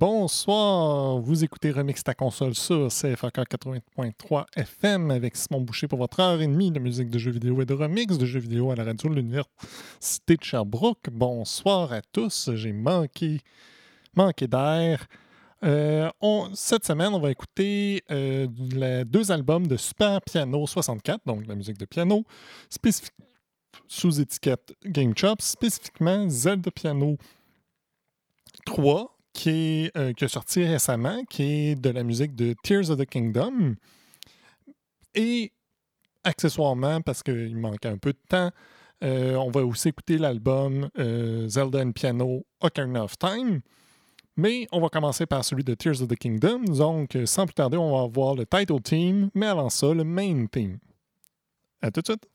Bonsoir, vous écoutez Remix ta console sur CFAK 80.3 FM avec Simon Boucher pour votre heure et demie de musique de jeux vidéo et de remix de jeux vidéo à la radio de l'Université de Sherbrooke. Bonsoir à tous, j'ai manqué, manqué d'air. Euh, cette semaine, on va écouter euh, les deux albums de Super Piano 64, donc la musique de piano, sous étiquette Game Chops, spécifiquement Zelda Piano 3, qui, est, euh, sorti récemment, qui est de la musique de Tears of the Kingdom. Et accessoirement, parce qu'il manque un peu de temps, euh, on va aussi écouter l'album euh, Zelda and Piano Ocarina of Time. Mais on va commencer par celui de Tears of the Kingdom. Donc, sans plus tarder, on va voir le title team, mais avant ça, le main theme. À tout de suite.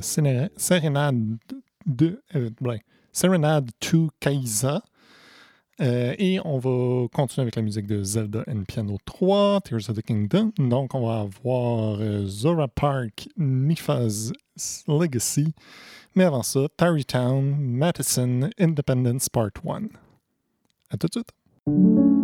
Serenade de euh, Serenade to Kaisa. Euh, et on va continuer avec la musique de Zelda and Piano 3, Tears of the Kingdom. Donc, on va avoir euh, Zora Park, Mifa's Legacy. Mais avant ça, Tarrytown, Madison, Independence Part 1. À tout de suite.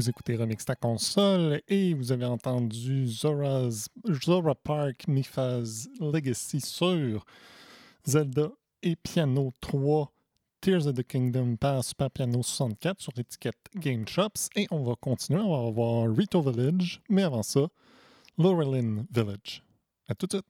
Vous écoutez Remix ta console et vous avez entendu Zora's, Zora Park Mifa's Legacy sur Zelda et Piano 3 Tears of the Kingdom par Super Piano 64 sur l'étiquette Game Shops. Et on va continuer, on va avoir Rito Village, mais avant ça, Laurelin Village. À tout de suite.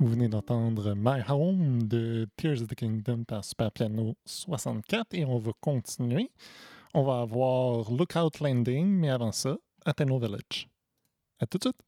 Vous venez d'entendre My Home de Tears of the Kingdom par Super Piano 64 et on va continuer. On va avoir Lookout Landing, mais avant ça, Atheno Village. À tout de suite!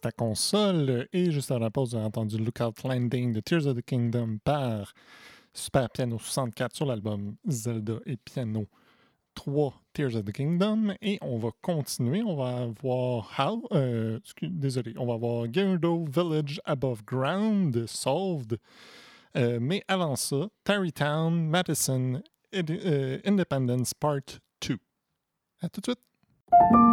Remix ta console et juste avant la pause, vous avez entendu Lookout Landing de Tears of the Kingdom par Super Piano 64 sur l'album Zelda et Piano 3 Tears of the Kingdom. Et on va continuer. On va voir How. Euh, désolé, on va voir Gyardo Village Above Ground Solved. Euh, mais avant ça, Tarrytown, Madison, euh, Independence Part 2. À tout de suite.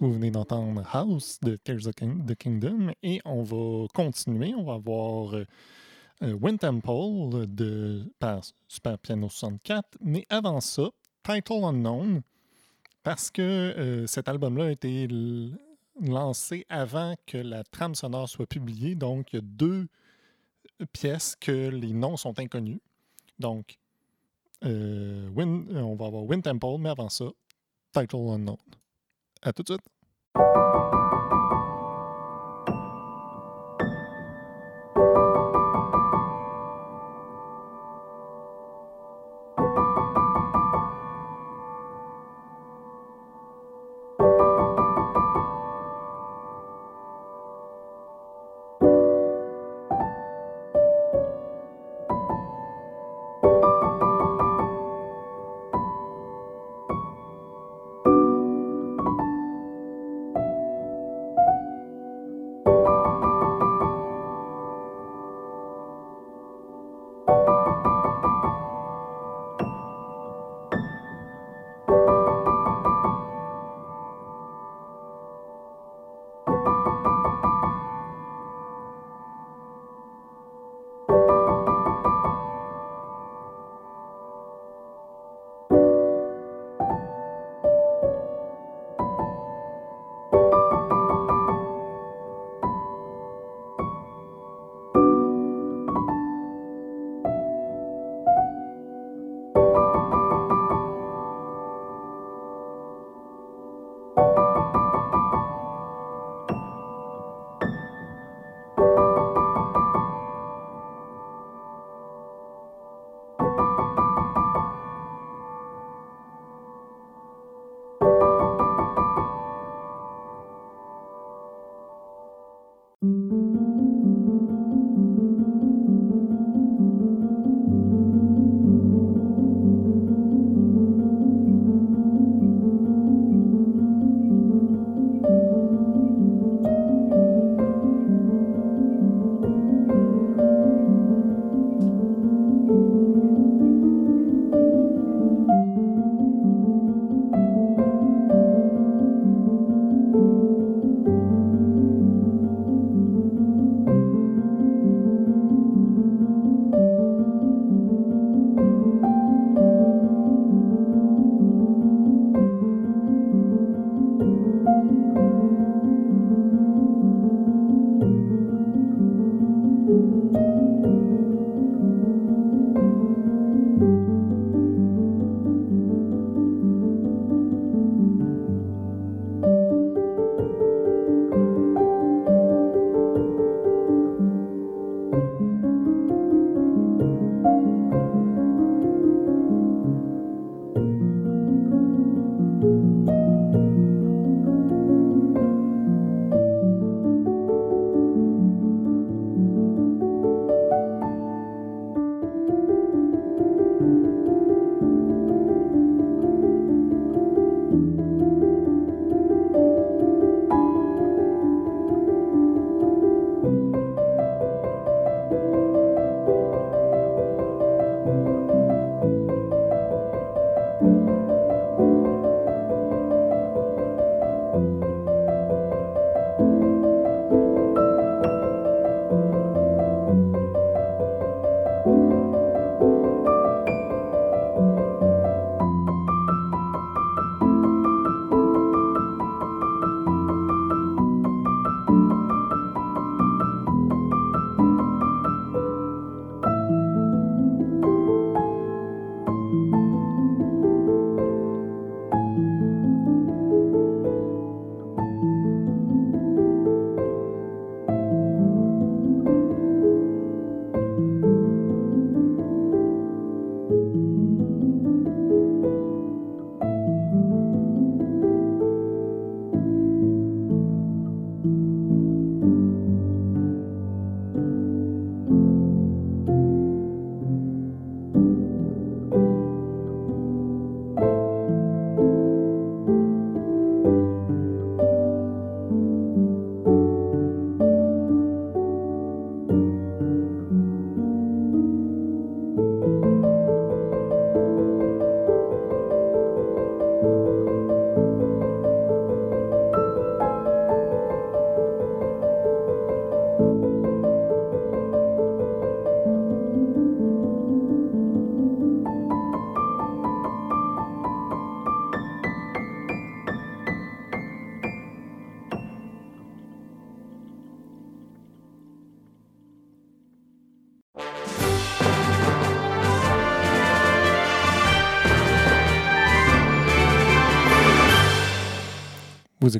Vous venez d'entendre House de Tears of the Kingdom et on va continuer. On va voir euh, euh, Wind Temple de, par Super Piano 64. Mais avant ça, Title Unknown, parce que euh, cet album-là a été lancé avant que la trame sonore soit publiée. Donc, il y a deux pièces que les noms sont inconnus. Donc, euh, euh, on va avoir Wind Temple, mais avant ça, Title Unknown. Et utsett.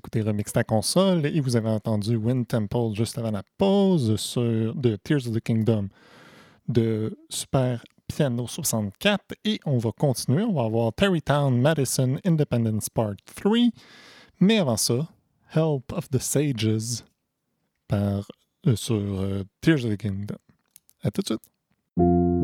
Écoutez Remix ta console et vous avez entendu Wind Temple juste avant la pause sur de Tears of the Kingdom de Super Piano 64 et on va continuer. On va avoir Terrytown Madison Independence Part 3. Mais avant ça, Help of the Sages par, euh, sur euh, Tears of the Kingdom. À tout de suite.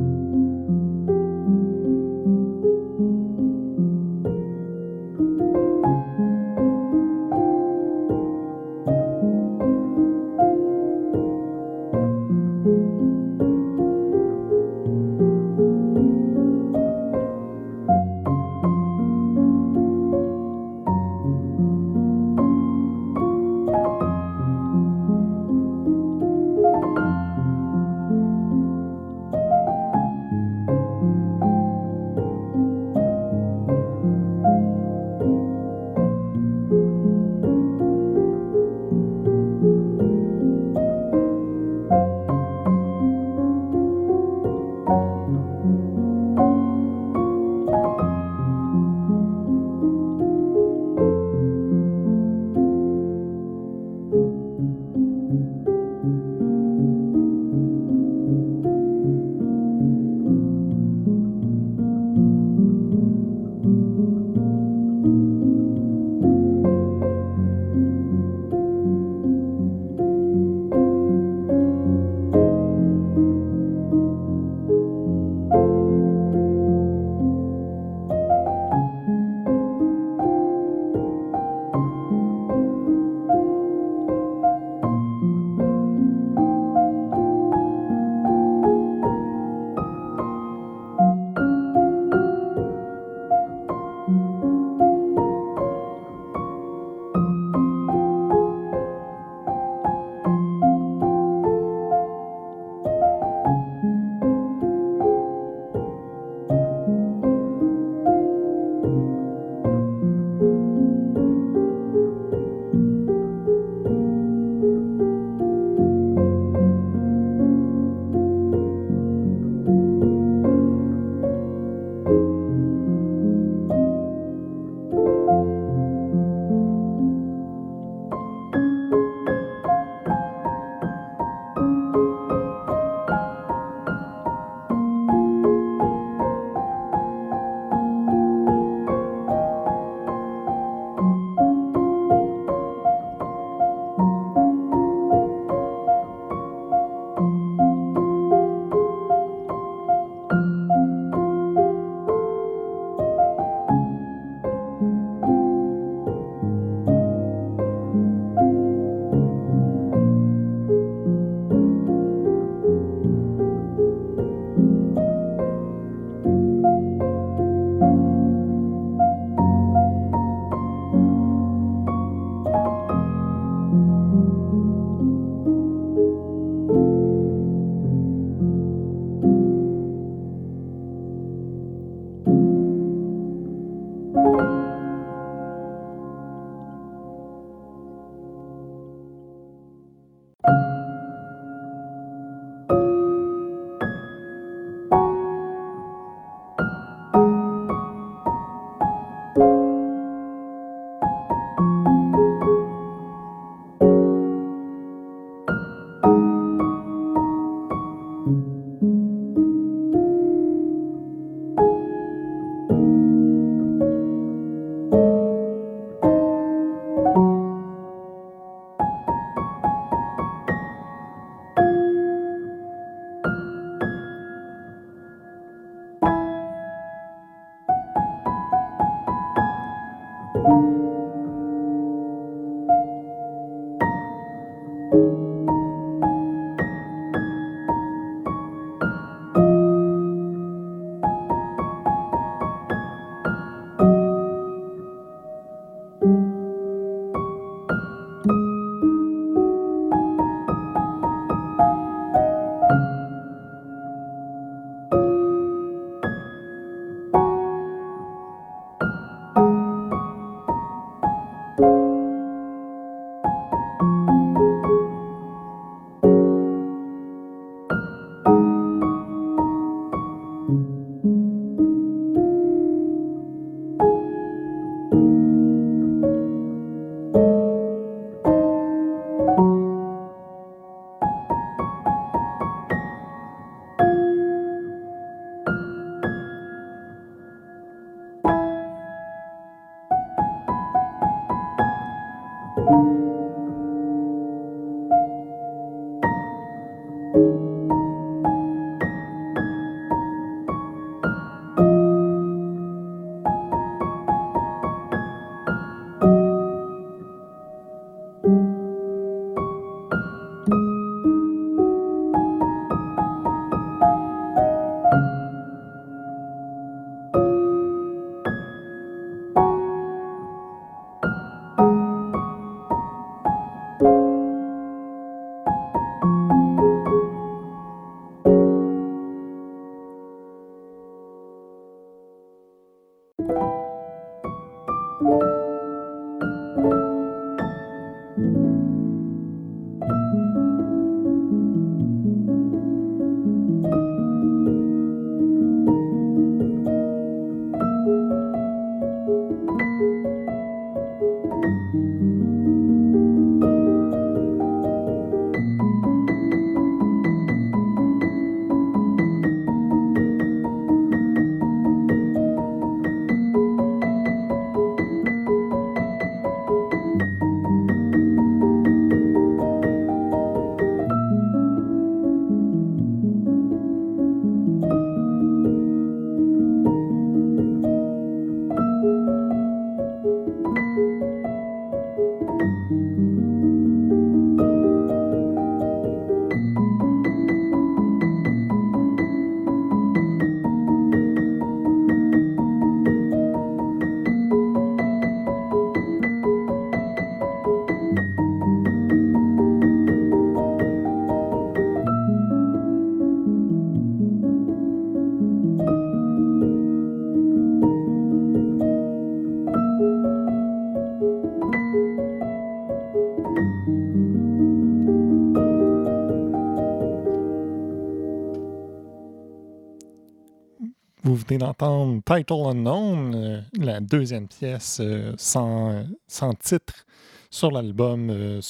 D'entendre Title Unknown, euh, la deuxième pièce euh, sans, sans titre sur l'album euh,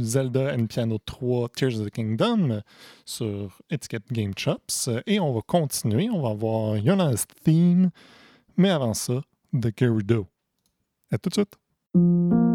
Zelda and Piano 3 Tears of the Kingdom sur étiquette Game Chops. Et on va continuer, on va voir Yona's Theme, mais avant ça, The Gerudo. À tout de suite.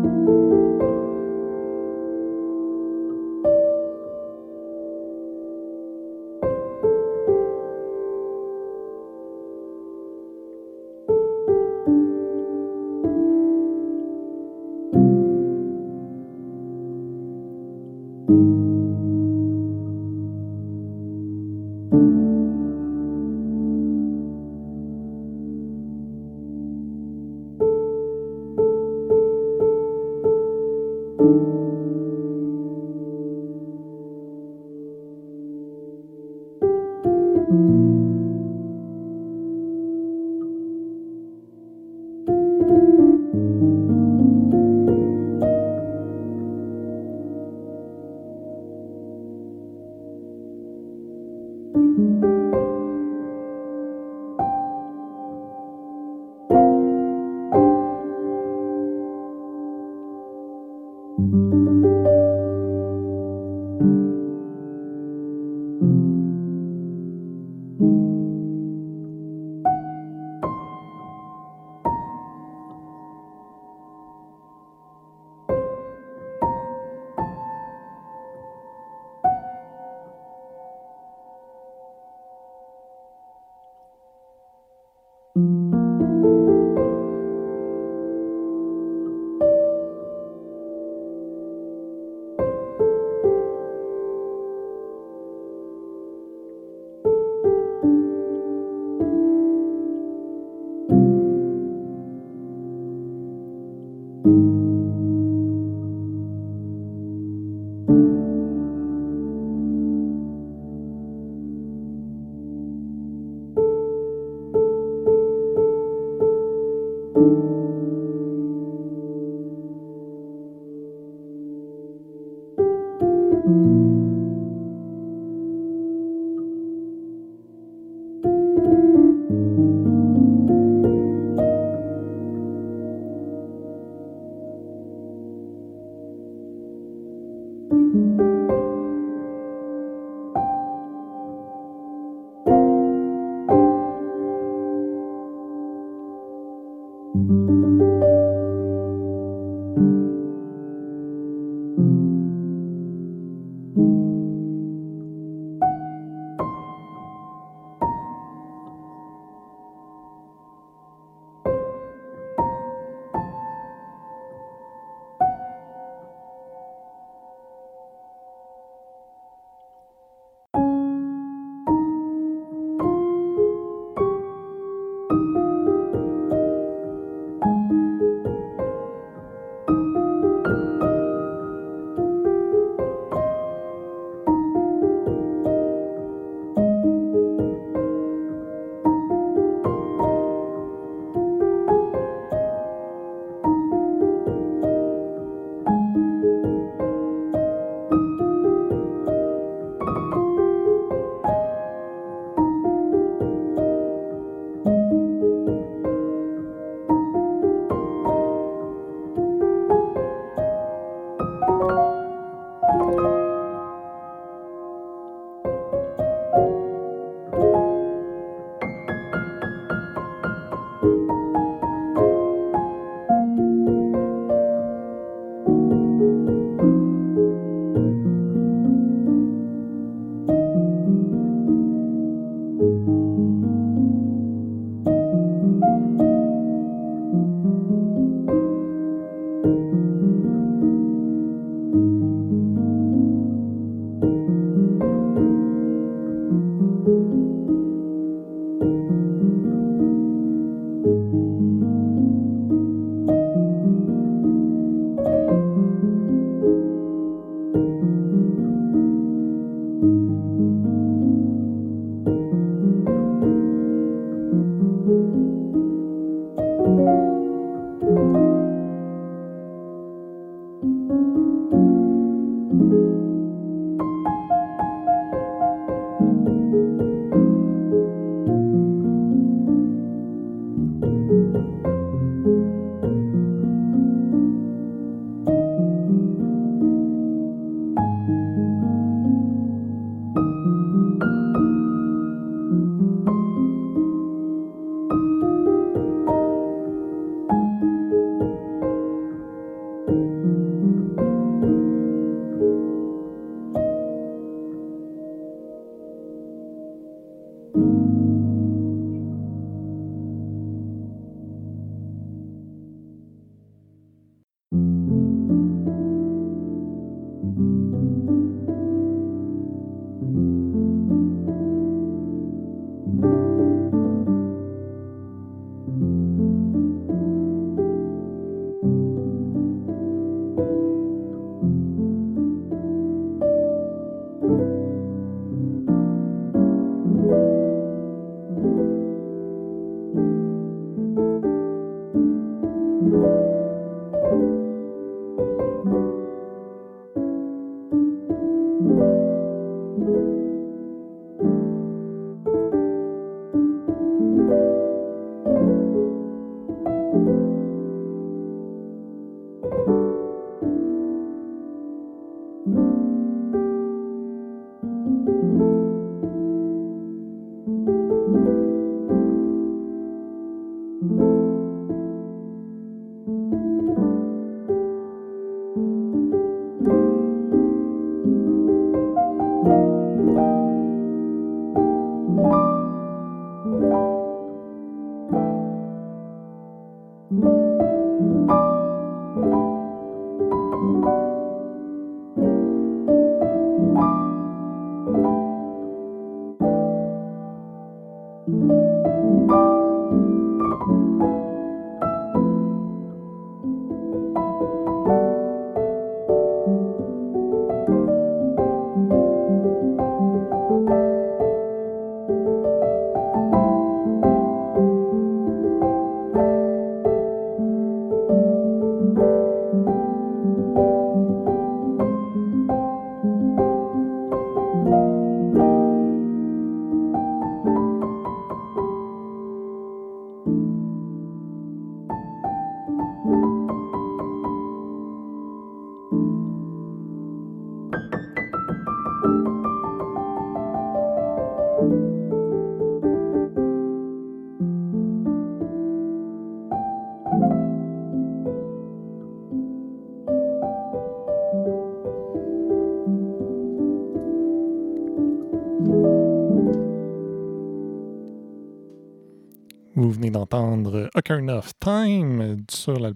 Vous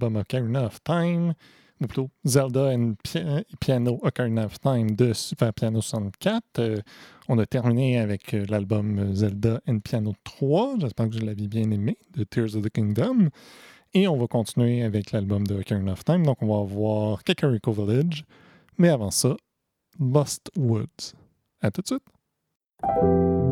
l'album Ocarina of Time, ou plutôt Zelda and Piano Ocarina of Time de Super Piano 64. Euh, on a terminé avec euh, l'album Zelda and Piano 3, j'espère que je l'avais bien aimé, de Tears of the Kingdom. Et on va continuer avec l'album de Ocarina of Time, donc on va voir Kakariko Village. Mais avant ça, Lost Woods. À tout de suite!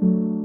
you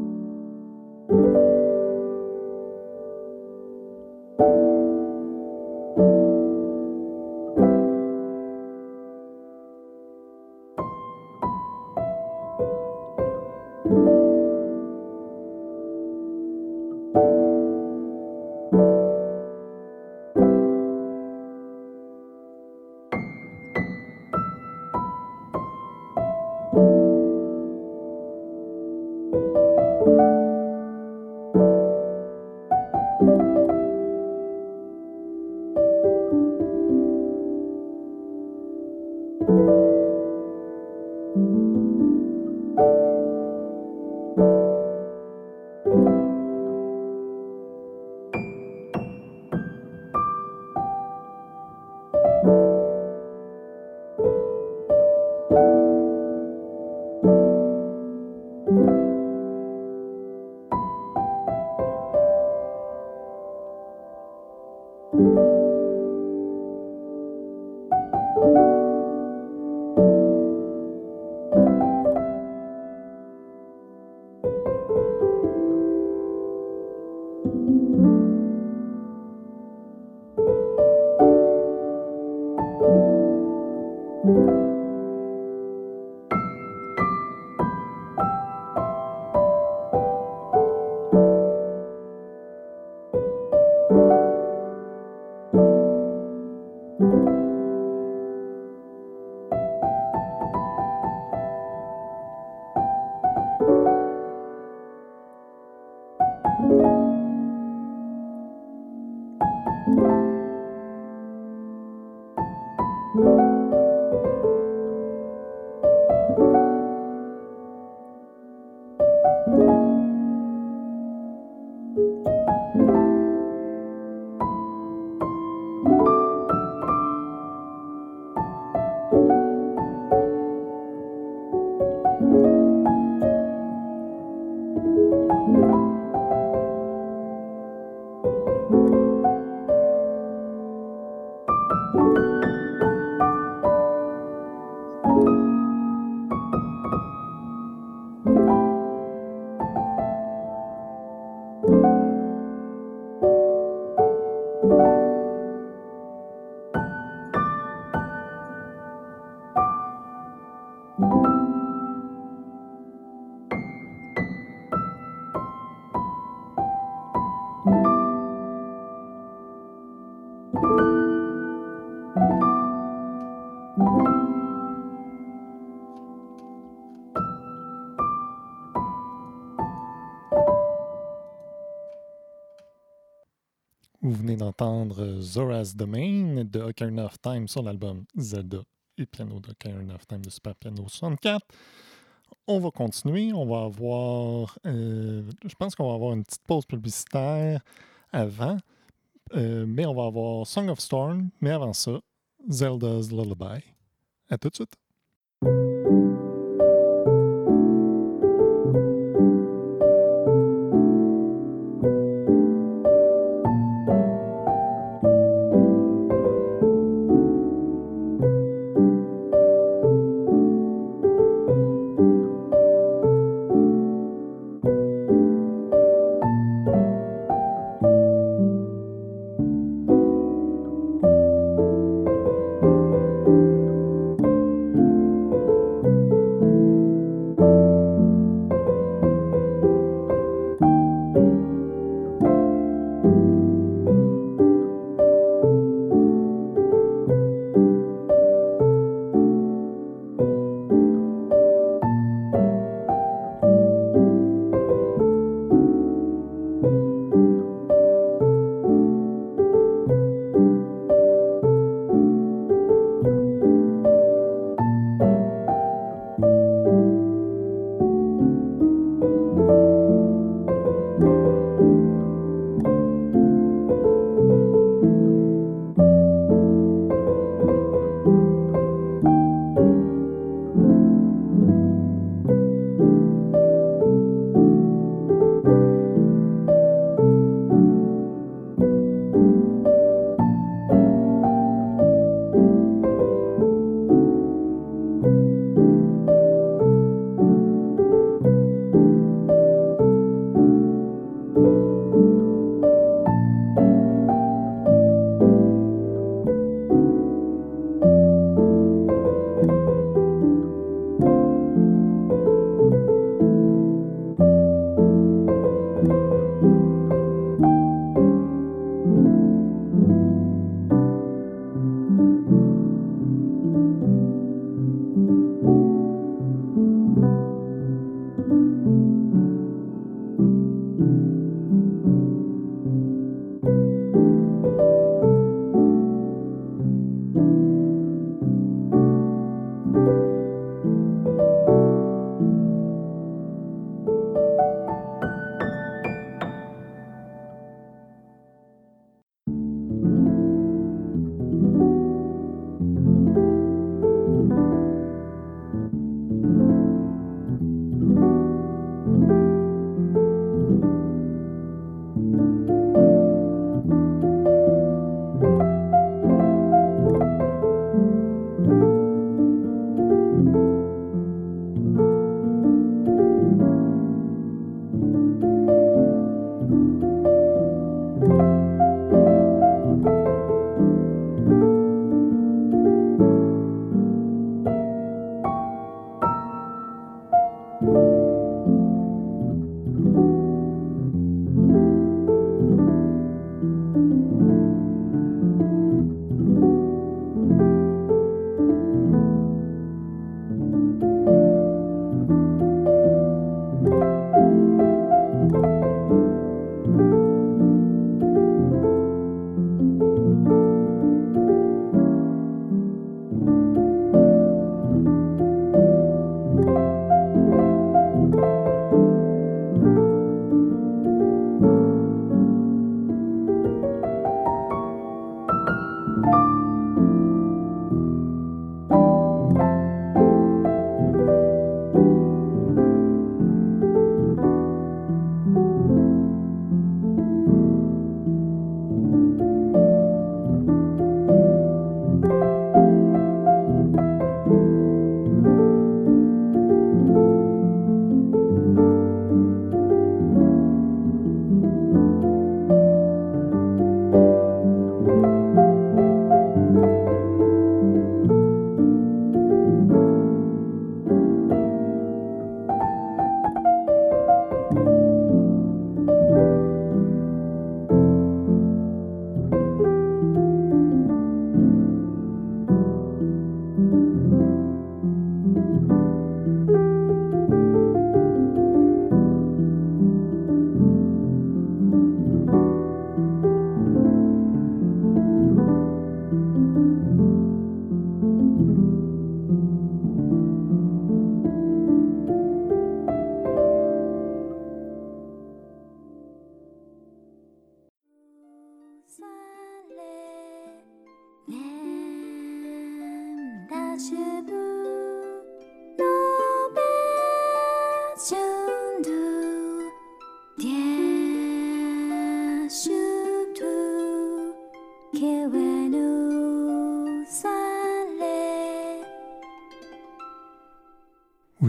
venez d'entendre Zora's Domain de Ocarina of Time sur l'album Zelda et piano de Ocarina of Time de Super Piano 64. On va continuer. On va avoir. euh, je pense qu'on va avoir une petite pause publicitaire avant. Euh, mais on va avoir Song of Storm. Mais avant ça, Zelda's Lullaby. À tout de suite.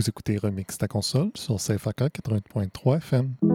Vous écoutez Remix ta console sur CFAK 80.3 FM.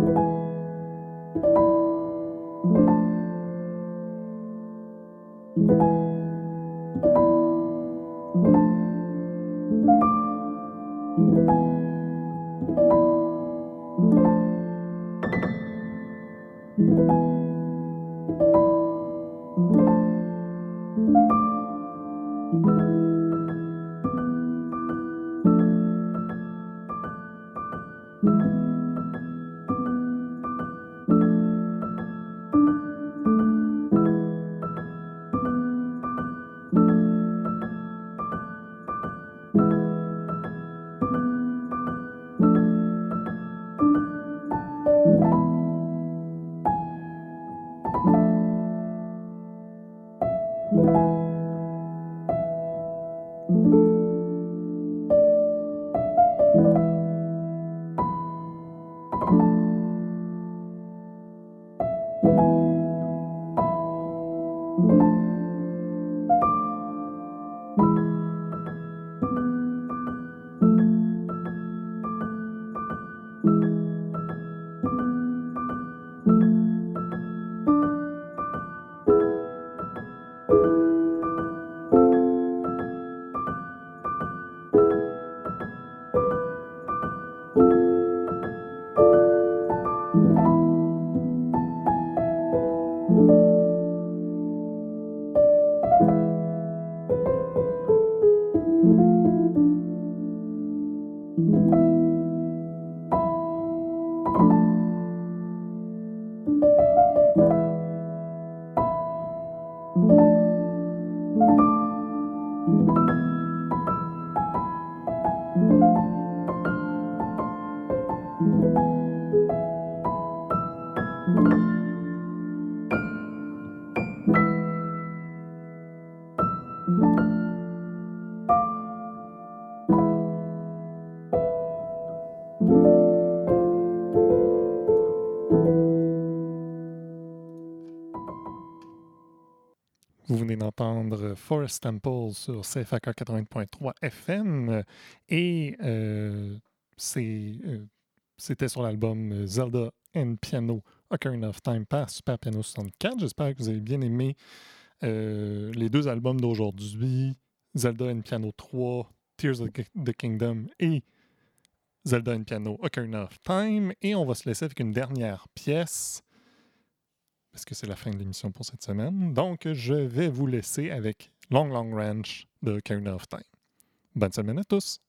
Forest Temple sur CFAK 80.3 FM et euh, euh, c'était sur l'album Zelda and Piano Ocarina of Time par Super Piano 64. J'espère que vous avez bien aimé euh, les deux albums d'aujourd'hui, Zelda and Piano 3, Tears of the Kingdom et Zelda and Piano Ocarina of Time. Et on va se laisser avec une dernière pièce parce que c'est la fin de l'émission pour cette semaine. Donc, je vais vous laisser avec Long Long Ranch de Carina of Time. Bonne semaine à tous!